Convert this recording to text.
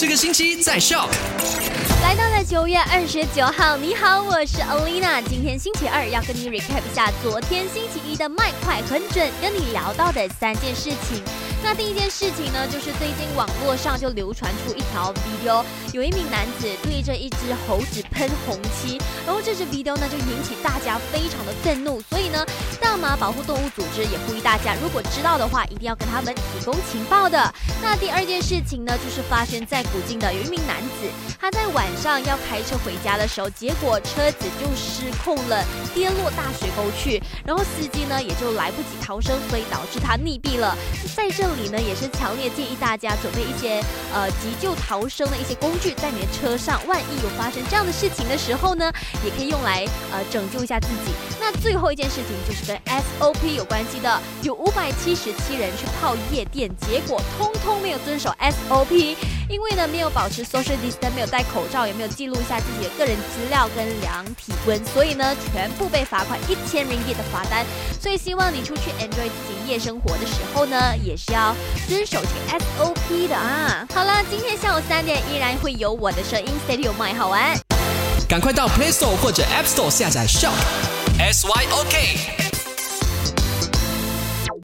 这个星期在 Shock。来到了九月二十九号，你好，我是 Alina。今天星期二要跟你 recap 一下昨天星期一的麦快很准跟你聊到的三件事情。那第一件事情呢，就是最近网络上就流传出一条 video，有一名男子对着一只猴子喷红漆，然后这支 video 呢就引起大家非常的愤怒，所以呢，大马保护动物组织也呼吁大家，如果知道的话，一定要跟他们提供情报的。那第二件事情呢，就是发生在古晋的有一名男子，他在晚上要开车回家的时候，结果车子就失控了，跌落大水沟去，然后司机呢也就来不及逃生，所以导致他溺毙了。在这里呢，也是强烈建议大家准备一些呃急救逃生的一些工具在你的车上，万一有发生这样的事情的时候呢，也可以用来呃拯救一下自己。那最后一件事情就是跟 SOP 有关系的，有五百七十七人去泡夜店，结果通通没有遵守 SOP。因为呢，没有保持 social distance，没有戴口罩，也没有记录一下自己的个人资料跟量体温，所以呢，全部被罚款一千零一的罚单。所以希望你出去 enjoy 自己夜生活的时候呢，也是要遵守这个 SOP 的啊。好了，今天下午三点依然会有我的声音，Stay 有 my 好玩。赶快到 Play Store 或者 App Store 下载 Shop S Y O K。